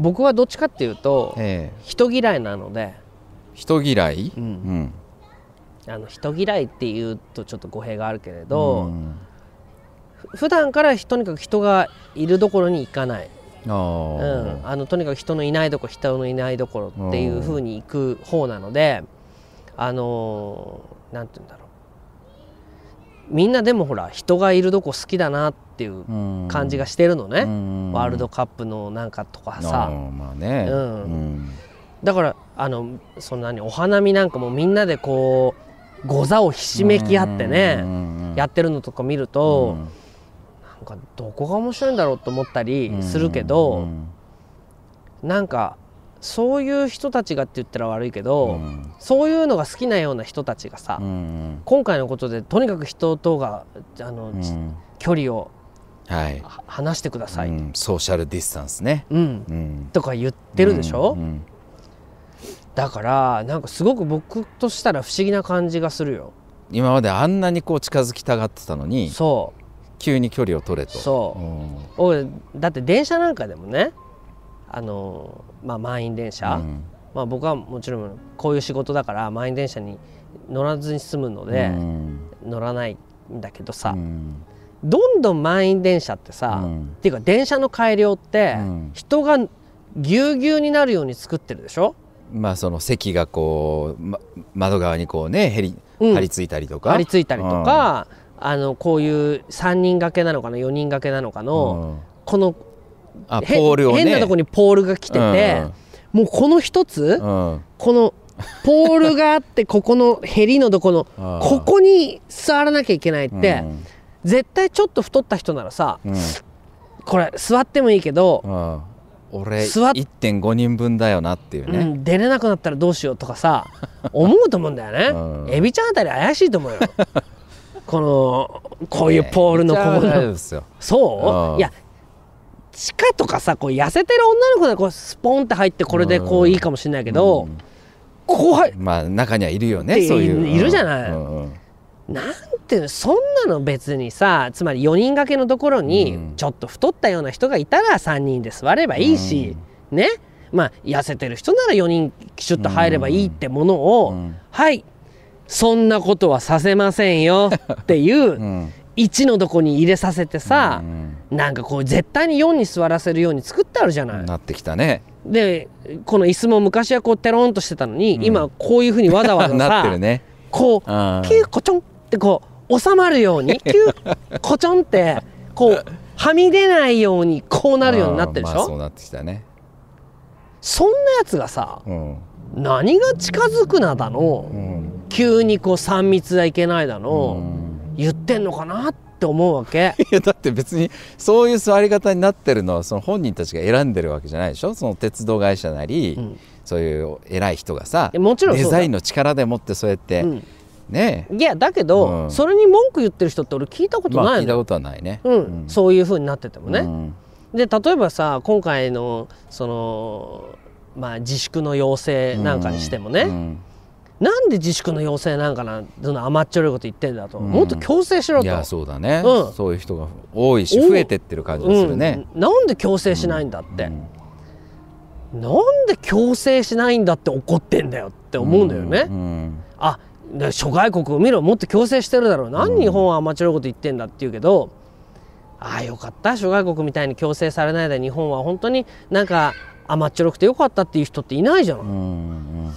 僕はどっちかっていうとええ。人嫌いなので。人嫌い、うん。うん。あの人嫌いっていうとちょっと語弊があるけれど、ん。ふ普段からとにかく人がいるところに行かない、あうーん、あのとにかく人のいないとこ人のいないところっていう風に行く方なのであのーなんて言うんだろう。みんなでもほら人がいるとこ好きだなっていううん。感じがしてるのね、うんワールドカップのなんかとかあさーまあね。うん。うん。だからあのそんなにお花見なんかもみんなでこうご座をひしめき合ってね、やってるのとか見ると、なんかどこが面白いんだろうと思ったりするけど、なんかそういう人たちがって言ったら悪いけど、そういうのが好きなような人たちがさ、今回のことでとにかく人とがあの、距離をはい、は離してください、うん。ソーシャルディスタンスね、うん。うん、とか言ってるでしょ、うん。だからなんかすごく僕としたら不思議な感じがするよ。今まであんなにこう近づきたがってたのにそ急に距離を取れと。そう。うん。だって電車なんかでもねあの、まあ、満員電車、うん。まあ、僕はもちろんこういう仕事だから満員電車に乗らずに済むので、うん。乗らないんだけどさ、うんどんどん満員電車ってさ、うん。っていうか電車の改良って、うん。人がぎゅうぎゅうになるように作ってるでしょ？まあその席がこう、ま、窓側にこうねへりうん。張り付いたりとか。張り付いたりとか、あのこういう3人掛けなのかな4人掛けなのかうんの、うん。このあポへールをね。変なとこにポールが来てて、もうこの一つ、このポールがあってここのヘリのとこのここに座らなきゃいけないって、うん絶対ちょっと太った人ならさうん。これ座ってもいいけど、うん。俺座っ1.5人分だよなっていうね、うん、出れなくなったらどうしようとかさ思うと思うんだよね、うん。エビちゃんあたり怪しいと思うよ。このこういうポールのここのそう？うん。いや地下とかさこう痩せてる女の子がこうスポンって入ってこれでこういいかもしれないけど、うん。ここはまあ中にはいるよねそういう。いるじゃないなんていうのそんなの別にさつまり4人掛けのところうにん。ちょっと太ったような人がいたら3人で座ればいいし、ね。まあ痩せてる人なら4人シュッと入ればいいってものを、うん。はい。そんなことはさせませんよっていううん。1のとこに入れさせてさう、ん。なんかこう絶対に4に座らせるように作ってあるじゃない。なってきたね。でこの椅子も昔はこうテロンとしてたのに、うん。今こういうふうにわざわざ なってさ、るね。こうキューコチョンってこう収まるように キューコチョンってこうはみ出ないようにこうなるようになってるでしょ、まあそうなってきたね。そんなやつがさうん。何が近づくなだの、うん。急にこう3密はいけないだの、うん。言ってんのかなって思うわけ。いやだって別にそういう座り方になってるのはその本人たちが選んでるわけじゃないでしょ？その鉄道会社なり、うん。そういう偉い人がさもちろんデザインの力でもってそうやって、うんね。いやだけど、うん。それに文句言ってる人って俺聞いたことまあないの、聞いたことはないね。うん。そういうふうになっててもね、うん。で例えばさ今回のそのまあ自粛の要請なんかにしてもね、うん。なんで自粛の要請なんかなその甘っちょろいこと言ってんだと、うん。もっと強制しろと。いやそうだね、うん。そういう人が多いしお増えてってる感じがするね、うん、なんで強制しないんだって、うん。なんで強制しないんだって怒ってんだよって思うんだよね、うん。あで諸外国を見ろもっと強制してるだろう。何日本は甘っちょろいこと言ってんだって言うけど、ああよかった。諸外国みたいに強制されないで日本は本当になんか甘っちょろくてよかったっていう人っていないじゃん、うん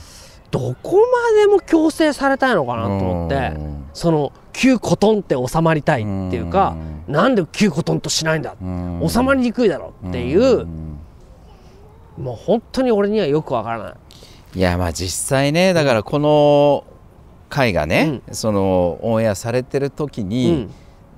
どこまでも強制されたいのかなと思って、うん。その急コトンって収まりたいっていうか、なんで急コトンとしないんだ、うん。収まりにくいだろっていう、んもう本当に俺にはよくわからない。いやまあ実際ねだからこの回がね、そのオンエアされてる時に、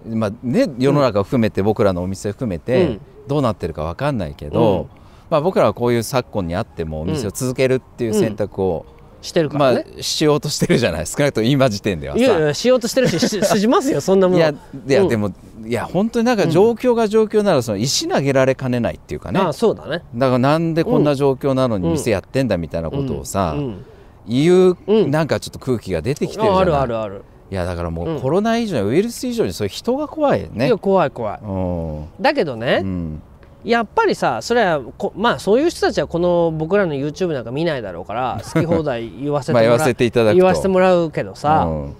まあね世の中を含めて僕らのお店を含めて、うん。どうなってるかわかんないけど、うん。まあ、僕らはこういう昨今にあってもお店を続けるっていう選択を、してるかまらね。あ、しようとしてるじゃない 少なくとも今時点ではさ。いやいやしようとしてるしし しますよそんなもの。いやいや、うん。でもいや本当になんか状況が状況ならその石投げられかねないっていうかね、ああそうだね。だからなんでこんな状況なのに店やってんだみたいなことをさ、うん言う、うん。なんかちょっと空気が出てきてるじゃない。ああるあるある、いやだからもううん。コロナ以上にウイルス以上にそういう人が怖いよね。いや怖い怖い。うん。だけどね、うん。やっぱりさそれはこまあそういう人たちはこの僕らの YouTube なんか見ないだろうから 好き放題言わせて言わせていただくと。言わせてもらうけどさ、うん。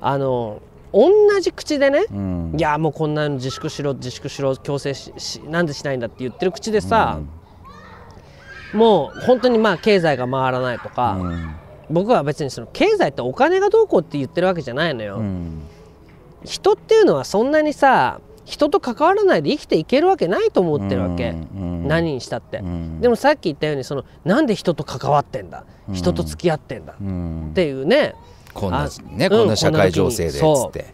あの同じ口でね、うん。いやもうこんなの自粛しろ自粛しろ強制ししなんでしないんだって言ってる口でさ、もう本当にまあ経済が回らないとか、うん。僕は別にその経済ってお金がどうこうって言ってるわけじゃないのよ、うん。人っていうのはそんなにさ人と関わらないで生きていけるわけないと思ってるわけ、うん。何にしたって、うん。でもさっき言ったようにそのなんで人と関わってんだ？うん。人と付き合ってんだ？っうん。ていうね、こんなあねうんこんな社会情勢でっつって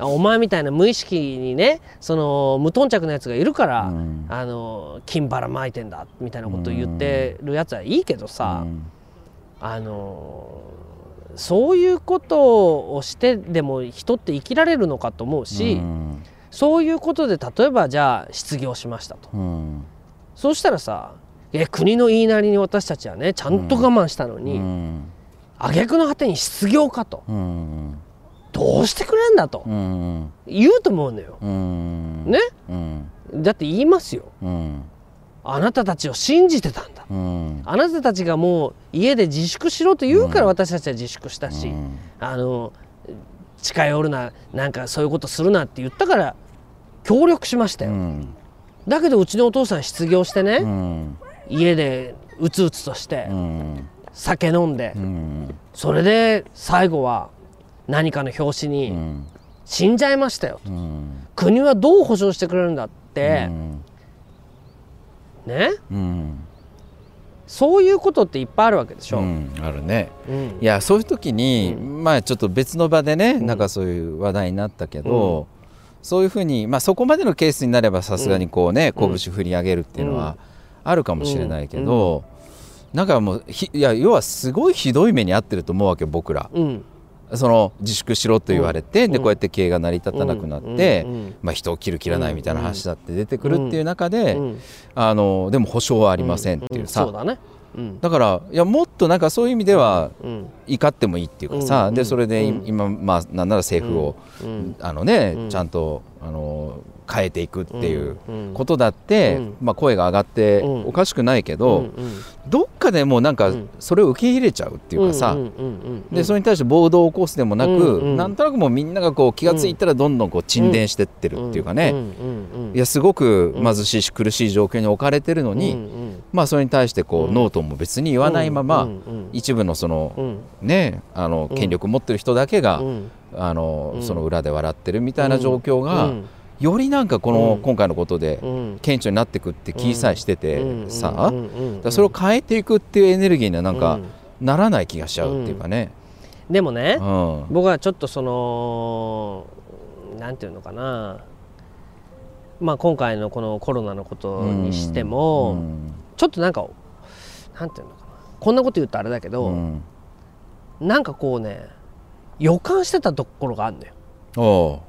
お前みたいな無意識にねその無頓着なやつがいるから、うん。あの金ばらまいてんだみたいなことを言ってるやつはいいけどさ、うん。あのそういうことをしてでも人って生きられるのかと思うし、うん。そういうことで例えばじゃあ失業しましたと。うん。そうしたらさえ国の言いなりに私たちはねちゃんと我慢したのに、うん。挙句の果てに失業かと。うんどうしてくれんだとうん。言うと思うのよ。うん。ね？うん。だって言いますよ。うん。あなたたちを信じてたんだ。うん。あなたたちがもう家で自粛しろと言うから私たちは自粛したし、うん。あの近寄るななんかそういうことするなって言ったから協力しましたよ、うん。だけどうちのお父さん失業してね、うん。家でうつうつとしてうん。酒飲んで、うん。それで最後は何かの表紙にうん。死んじゃいましたよ、うん。国はどう保証してくれるんだって。う、ん。ね？うん。そういうことっていっぱいあるわけでしょ、うんあるね。うん。いやそういう時に、うまあちょっと別の場でね、ん。なんかそういう話題になったけど、そういうふうに、まあ、そこまでのケースになればさすがにこうね、うん。拳振り上げるっていうのはあるかもしれないけど、なんかもうひいや要はすごいひどい目に遭ってると思うわけ僕ら。うんその自粛しろと言われて、うん。でこうやって経営が成り立たなくなって、うん。うん。まあ、人を切る切らないみたいな話だって出てくるっていう中で、うん。あのでも保証はありませんっていうさ、ん。そうだね。うん。だからいやもっとなんかそういう意味ではうん。怒ってもいいっていうかさ、うん。でそれで今まあなんなら政府を、うん。あのね、うん。ちゃんとあの変えていくっていううんことだって、うん。まあ、声が上がってうん。おかしくないけど、どっかでもうなんかうん。それを受け入れちゃうっていうかさ、でそれに対して暴動を起こすでもなく、うなんとなくもうみんながこう気が付いたらどんどんこう沈殿してってるっていうかね、いやすごく貧しいし苦しい状況に置かれてるのに、まあそれに対してこう、うん。ノートも別に言わないまま、一部のその、うん。ねあのうん。権力持ってる人だけが、うん。あのうん。その裏で笑ってるみたいな状況が、うんよりなんかこの、うん。今回のことでうん。顕著になってくって気さえしてて、うん。さ、それを変えていくっていうエネルギーにはなんかうん。ならない気がしちゃうっていうかね。でもねうん。僕はちょっとそのなんていうのかな。まあ今回のこのコロナのことにしても、うん。ちょっとなんかなんていうのかな。こんなこと言うとあれだけど、うん。なんかこうね予感してたところがあるんだよ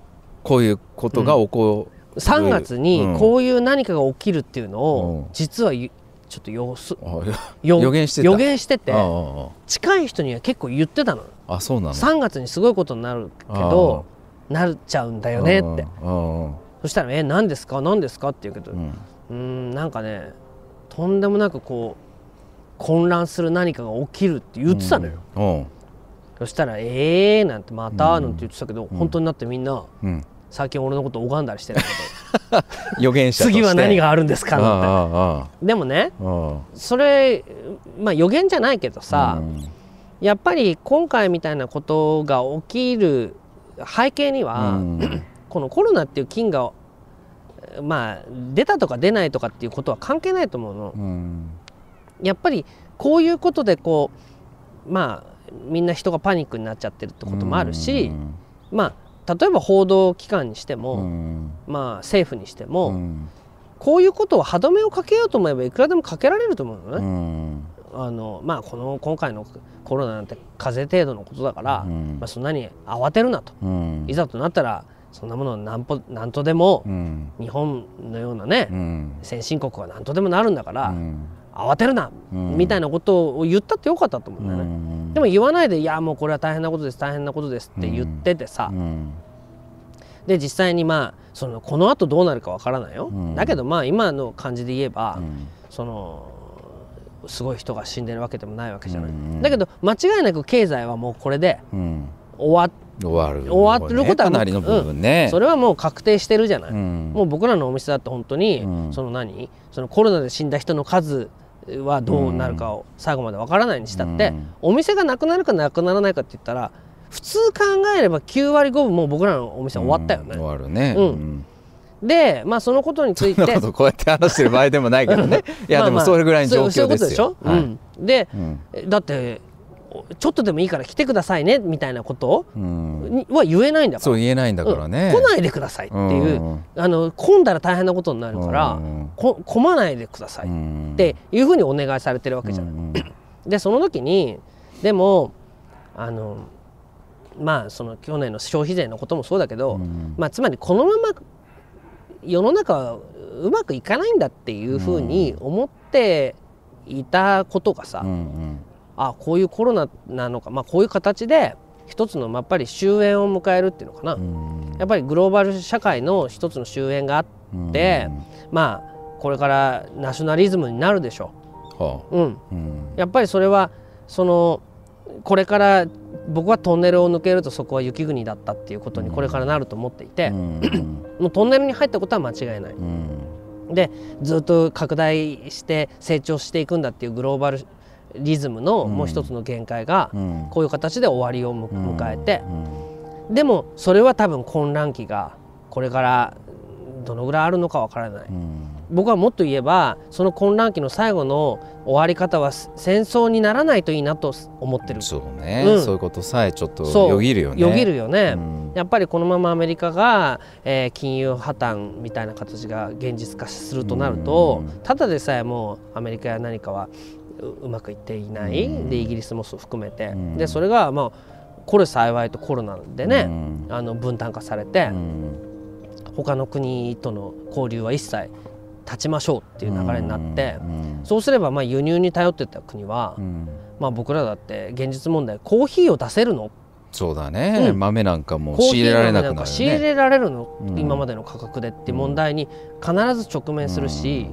こういうことが起こる、3月にうん。こういう何かが起きるっていうのうをん。実はゆちょっと予予言してた。予言してて近い人には結構言ってたの。ああそうなの。3月にすごいことになるけどなっちゃうんだよねって。うんうんそしたら「え何ですか？何ですか?」って言うけどううんなんかねとんでもなくこう混乱する何かが起きるって言ってたのよ、うんそしたら「えー」なんて「また」うんなんて言ってたけど、うん。本当になってみんなうん。最近俺のこと拝んだりしてる。け 予言者次は何があるんですかあなんて。でもねそれまあ予言じゃないけどさ、うん。やっぱり今回みたいなことが起きる背景にうは、ん。このコロナっていう菌がまあ出たとか出ないとかっていうことは関係ないと思うの。うん。やっぱりこういうことでこうまあみんな人がパニックになっちゃってるってこともあるし、まあ例えば報道機関にしても、うん。まあ政府にしても、うん。こういうことを歯止めをかけようと思えばいくらでもかけられると思うのうね。ん。あのまあこの今回のコロナなんて風邪程度のことだから、うん。まあ、そんなに慌てるなと、うん。いざとなったらそんなものなんぽなんとでも、うん。日本のようなね、うん。先進国はなんとでもなるんだから、うん慌てるな、うん。みたいなことを言ったってよかったと思うんだよね。うん。でも言わないで「いやもうこれは大変なことです大変なことです」って言っててさ、うん。で実際にまあそのこのあとどうなるかわからないよ、うん。だけどまあ今の感じで言えば、うん。そのすごい人が死んでるわけでもないわけじゃない、うん。だけど間違いなく経済はもうこれでうん。終わっ終わる。終わることはねかなりの部分ね、それはもう確定してるじゃない、うん。もう僕らのお店だって本当に、うん。その何？そのコロナで死んだ人の数はどうなるかを最後までわからないにしたって、うん。お店がなくなるかなくならないかって言ったら普通考えれば9割5分もう僕らのお店は終わったよね。うん終わるね、うん。でまあそのことについてそんなことこうやって話してる場合でもないけどね。いやまあ。まあでもそれぐらいの状況ですよ。そういうことでしょ、うん、でうん。だってちょっとでもいいから来てくださいねみたいなこと？は言えないんだから。そう言えないんだからね、うん。来ないでくださいっていう、うん。あの混んだら大変なことになるから、うん。こ混まないでくださいっうん。ていうふうにお願いされてるわけじゃない。うん。でその時にでもあのまあその去年の消費税のこともそうだけど、うん。まあ、つまりこのまま世の中はうまくいかないんだっていうふうに思っていたことがさ、うんうんあこういうコロナなのか、まあ、こういう形で一つのやっぱり終焉を迎えるっていうのかな、うん。やっぱりグローバル社会の一つの終焉があって、まあこれからナショナリズムになるでしょはあ。う。うん、うん。やっぱりそれはそのこれから僕はトンネルを抜けるとそこは雪国だったっていうことにこれからなると思っていて、うん。もうトンネルに入ったことは間違いない。うん。でずっと拡大して成長していくんだっていうグローバルリズムのうんもう一つの限界がうん。こういう形で終わりを迎えて。うん。でもそれは多分混乱期がこれからどのぐらいあるのかわからない。うん。僕はもっと言えばその混乱期の最後の終わり方は戦争にならないといいなと思ってる。そうね、うん。そういうことさえちょっとよぎるよね。よぎるよね、うん。やっぱりこのままアメリカが、えー金融破綻みたいな形が現実化するとなると、うん。ただでさえもうアメリカや何かはううまくいっていない、うん。でイギリスも含めて、うん。でそれがまあこれ幸いとコロナでね、うん。あの分担化されて、うん。他の国との交流は一切断ちましょうっていう流れになって、うん。そうすればまあ輸入に頼ってた国は、うん。まあ、僕らだって現実問題コーヒーを出せるの？そうだね、うん。豆なんかも仕入れられなくなるよか仕入れねられるの、うん。今までの価格でって問題に必ず直面するし、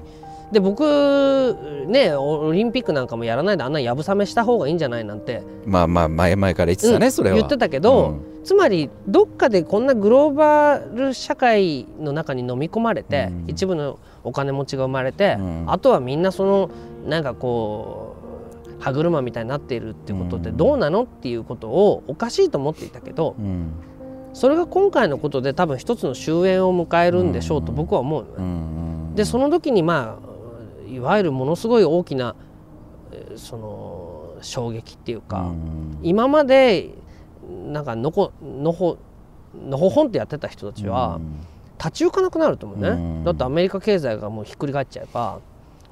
で僕ねオリンピックなんかもやらないであんなやぶさめした方がいいんじゃないなんて、まあまあ前々から言ってたね、うんそれは。言ってたけど、うん。つまりどっかでこんなグローバル社会の中に飲み込まれて、うん。一部のお金持ちが生まれて、うん。あとはみんなそのなんかこう歯車みたいになっているっていうことってうん。どうなのっていうことをおかしいと思っていたけど、うん。それが今回のことで多分一つの終焉を迎えるんでしょうと僕は思う。でその時にまあいわゆるものすごい大きなえーその衝撃っていうか、うん。今までなんかのこのほのほほんってやってた人たちは立ち行かなくなると思うね、うんだってアメリカ経済がもうひっくり返っちゃえば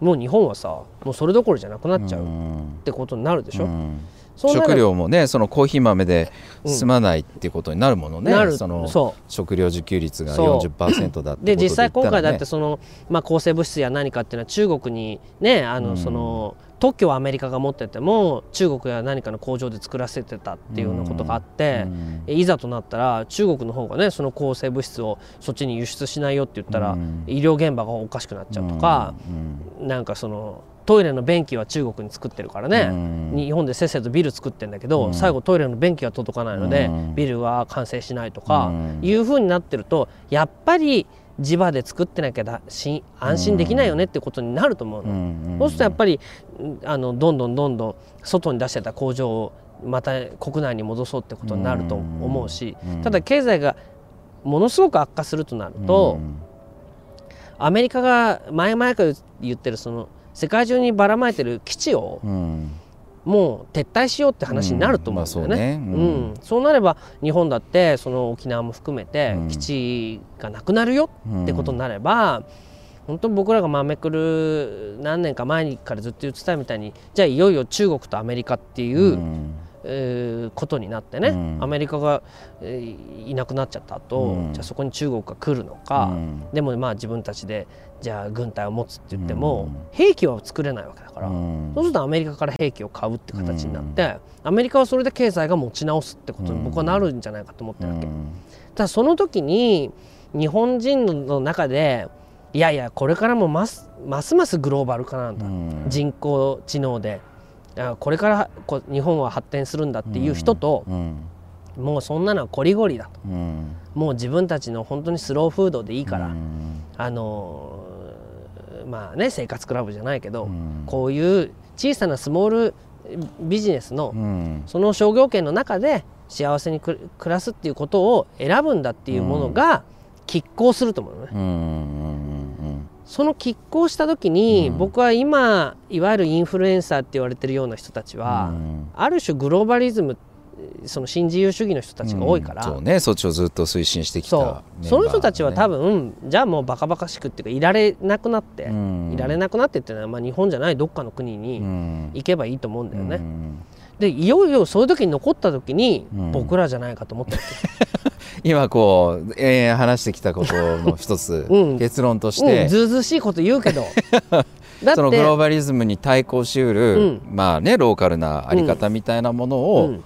もう日本はさもうそれどころじゃなくなっちゃうっんてことになるでしょ、うん食料もねそのコーヒー豆で済まないっていうことになるものね、なる。その食料自給率がそう。40%だってでこと実際今回だってそその、まあ、抗生物質や何かっていうのは中国にねあのうん。その特許はアメリカが持ってても中国や何かの工場で作らせてたっていうようなことがあって、いざとなったら中国の方がねその抗生物質をそっちに輸出しないよって言ったら、うん。医療現場がおかしくなっちゃうとか、なんかそのトイレの便器は中国に作ってるからね、日本でせっせとビル作ってんだけど、うん。最後トイレの便器が届かないので、うん。ビルは完成しないとか、うん。いうふうになってるとやっぱり地場で作ってなきゃだし安心できないよねってことになると思うの。そうするとやっぱりうんあのどんどんどんどん外に出してた工場をまた国内に戻そうってことになると思うし、うん。ただ経済がものすごく悪化するとなると、アメリカが前々から言ってるその世界中にばらまいてる基地をもう撤退しようって話になると思うんだよね。うん。まあそうね。うん。うん。そうなれば日本だってその沖縄も含めてうん。基地がなくなるよってことになれば、本当に僕らがまめくる何年か前からずっと言ってたみたいにじゃあいよいよ中国とアメリカっていう、えーことになってね、うん。アメリカが、えーいなくなっちゃった後、うん。じゃあそこに中国が来るのか、でもまあ自分たちでじゃあ軍隊を持つって言っても、うん。兵器は作れないわけだから、そうするとアメリカから兵器を買うって形になって、アメリカはそれで経済が持ち直すってことに僕はなるんじゃないかと思ってるわけ。ただその時に日本人の中でいやいやこれからもますますますグローバル化なんだ、うん。人工知能で。あこれからこ日本は発展するんだっていう人と、うん。もうそんなのはこりごりだと。うん。もう自分たちの本当にスローフードでいいから、うん。あのーまあね生活クラブじゃないけど、うん。こういう小さなスモールビジネスの、うん。その商業圏の中で幸せにく暮らすっていうことを選ぶんだっていうものが拮抗すると思うのね。その拮抗した時に、うん。僕は今いわゆるインフルエンサーって言われてるような人たちは、うん。ある種グローバリズムその新自由主義の人たちが多いから、うんそうねそっちをずっと推進してきたそうメンバーその人たちは多ね分じゃあもうバカバカしくっていうかいられなくなって、うん。いられなくなってっていうのは、まあ、日本じゃないどっかの国うにん。行けばいいと思うんだよね。うん。でいよいよそういう時に残った時に、うん。僕らじゃないかと思ったわけ 今こう、えー話してきたことの一つ、うん。結論としうん、て、ずうずうしいこと言うけど。そのグローバリズムに対抗しうる、うん。まあねローカルなあり方みたいなものを、うん。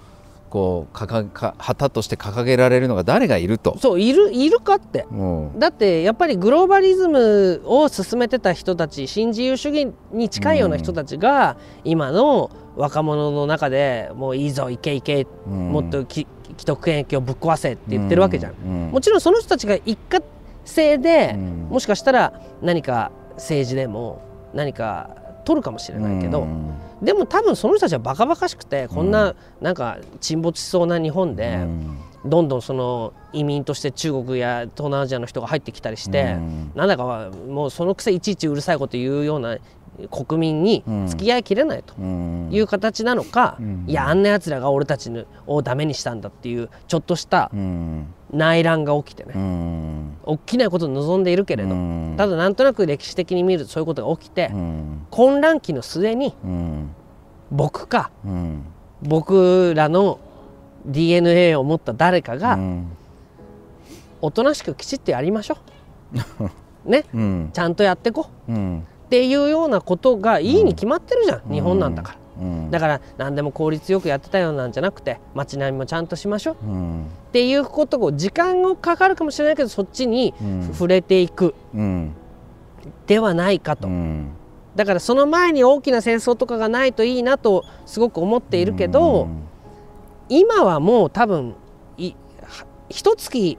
こう掲か旗として掲げられるのが誰がいると。そういるいるかって。うん。だってやっぱりグローバリズムを進めてた人たち新自由主義に近いような人たちが、今の若者の中でもういいぞいけいけ、うん。もっとき既得権益をぶっ壊せって言ってるわけじゃん。うんもちろんその人たちが一過性で、うんもしかしたら何か政治でも何か取るかもしれないけど、でも多分その人たちはバカバカしくてこんななんか沈没しそうな日本で、どんどんその移民として中国や東南アジアの人が入ってきたりして、うんなんだかもうそのくせいちいちうるさいこと言うような国民に付き合いきれないとうん。いう形なのか、うん。いやあんなやつらが俺たちをダメにしたんだっていうちょっとしたうん。内乱が起きてね、うん。大きなことを望んでいるけれど、うん。ただなんとなく歴史的に見るとそういうことが起きて、うん。混乱期の末にうん。僕かうん。僕らの DNA を持った誰かがうん。おとなしくきちっとやりましょう。ね。うん。ちゃんとやってこう。うんっていうようなことがいいに決まってるじゃん、日本なんだから。うん。だから何でも効率よくやってたようなんじゃなくて街並みもちゃんとしましょう。うん。っていうことを時間がかかるかもしれないけどそっちにうん。触れていく。うん。ではないかと、うん。だからその前に大きな戦争とかがないといいなとすごく思っているけど、今はもう多分いは一月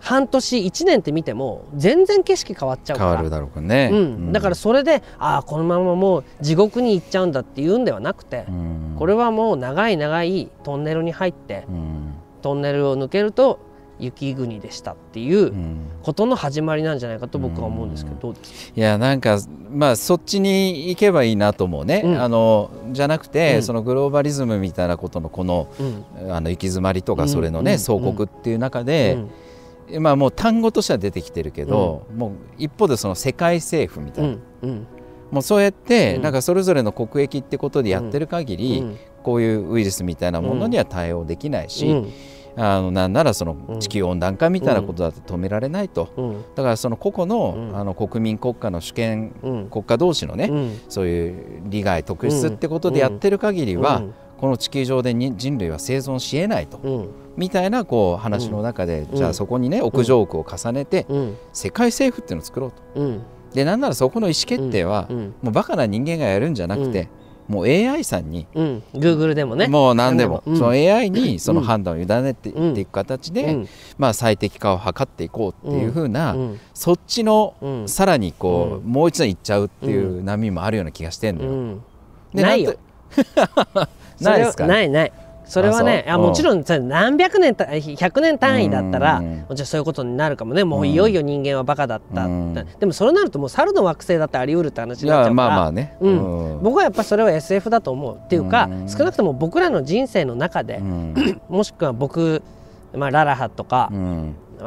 半年1年って見ても全然景色変わっちゃうから。変わるだろうかね、うん、だからそれでああこのままもう地獄に行っちゃうんだっていうんではなくて、うん。これはもう長い長いトンネルに入ってうん。トンネルを抜けると雪国でしたっていううん。ことの始まりなんじゃないかと僕は思うんですけどどうですか？いやなんかまあそっちに行けばいいなと思うね、うん。あのじゃなくて、うん。そのグローバリズムみたいなことのこのうん。あの行き詰まりとかうんそれのね、うん。総国っていう中で、うんまあもう単語としては出てきてるけど、もう一方でその世界政府みたいな、うんうん。もうそうやってうん。なんかそれぞれの国益ってことでやってる限り、うんこういうウイルスみたいなものには対応できないし、うん。あのなんならそのうん。地球温暖化みたいなことだと止められないと、うん。だからその個々の,、うん。あの国民国家の主権うん。国家同士のね、うん。そういう利害特質ってことでやってる限りは、うん。この地球上でに人類は生存しえないと、うんみたいなこう話の中で、うん。じゃあそこにね屋上区を重ねて、うん。世界政府っていうのを作ろうと。うん。でなんならそこの意思決定は、うん。もうバカな人間がやるんじゃなくて、もう AI さんに、うん。Google でもね。もう何でも何でもうん。その AI にその判断を委ねてうんいっていく形で、うん。まあ、最適化を図っていこうっていうふうな、うん。そっちのうん。さらにこう、うん。もう一度行っちゃうっていう波もあるような気がしてんのよ。ないよ。ないですか？ないないそれはねあもちろんさ何百年た100年単位だったらうん。もちろんそういうことになるかもね。もういよいよ人間はバカだった、うん。でもそれになるともう猿の惑星だってあり得るって話いになっちゃうから。やまあまあね、うん。うん。僕はやっぱそれは SF だと思うっていうかうん。少なくとも僕らの人生の中でうん。もしくは僕、まあ、ララハとか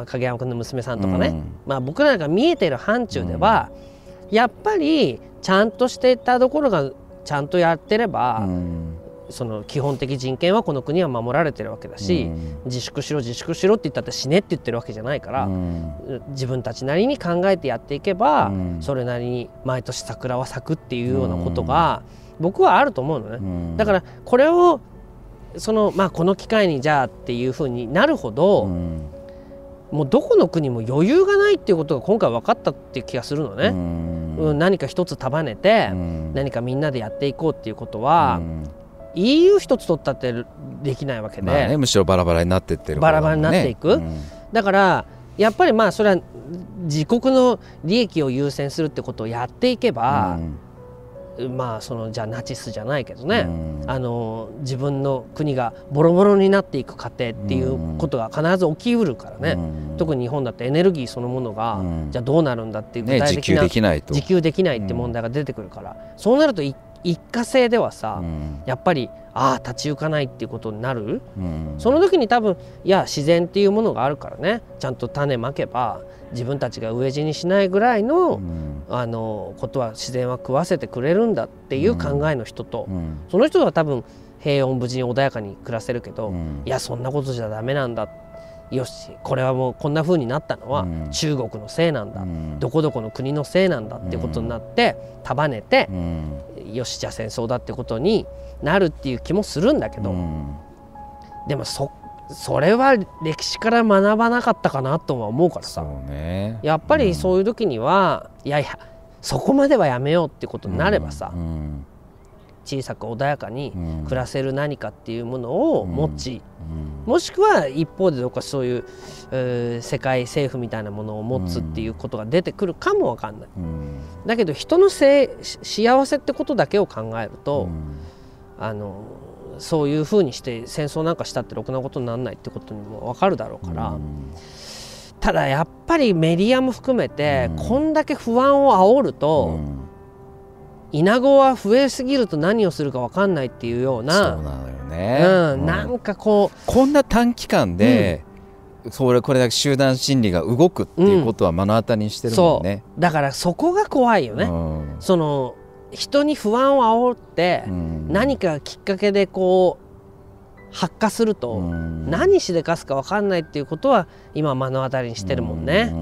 影山君の娘さんとかね、うん。まあ、僕らが見えている範疇では、やっぱりちゃんとしていたところがちゃんとやってれば、うんその基本的人権はこの国は守られてるわけだし、うん。自粛しろ自粛しろって言ったって死ねって言ってるわけじゃないから、うん。自分たちなりに考えてやっていけば、うん。それなりに毎年桜は咲くっていうようなことが、僕はあると思うのね。うん。だからこれをそのまあこの機会にじゃあっていうふうになるほど、うん。もうどこの国も余裕がないっていうことが今回分かったっていう気がするのね。うん、何か一つ束ねて、何かみんなでやっていこうっていうことは、EU 一つ取ったってできないわけで、まあね、むしろバラバラになってってる、ね、バラバラになっていく、だからやっぱりまあそれは自国の利益を優先するってことをやっていけば、まあそのじゃあナチスじゃないけどね、うん、あの自分の国がボロボロになっていく過程っていうことが必ず起きうるからね、うん、特に日本だってエネルギーそのものが、うん、じゃあどうなるんだっていう具体的な、ね、自給できないと。自給できないって問題が出てくるから、そうなると一過性ではさ、やっぱりああ立ち行かないっていうことになる、その時に多分いや自然っていうものがあるからね。ちゃんと種まけば自分たちが飢え死にしないぐらいの,、あのことは自然は食わせてくれるんだっていう考えの人と、その人は多分平穏無事に穏やかに暮らせるけど、いやそんなことじゃダメなんだ。よしこれはもうこんな風になったのは中国のせいなんだ、どこどこの国のせいなんだっていうことになって束ねて、よしじゃあ戦争だってことになるっていう気もするんだけど、でもそそれは歴史から学ばなかったかなとは思うからさ、ね、やっぱりそういう時には、うん、いやいやそこまではやめようってことになればさ、うん、小さく穏やかに暮らせる何かっていうものを持ち、うん、もしくは一方でどっかそういう、えー、世界政府みたいなものを持つっていうことが出てくるかもわかんない。だけど人のせ幸せってことだけを考えると、あのそういうふうにして戦争なんかしたってろくなことにならないってことにも分かるだろうから、うん、ただやっぱりメディアも含めて、うん、こんだけ不安を煽ると、うん、イナゴは増えすぎると何をするか分かんないっていうような。そうなのよね、うん、なんかこう。こんな短期間で、それこれだけ集団心理が動くっていうことは目の当たりにしてるもんね、だからそこが怖いよね、その人に不安を煽って何かきっかけでこう発火すると何しでかすか分かんないっていうことは今目の当たりにしてるもんね。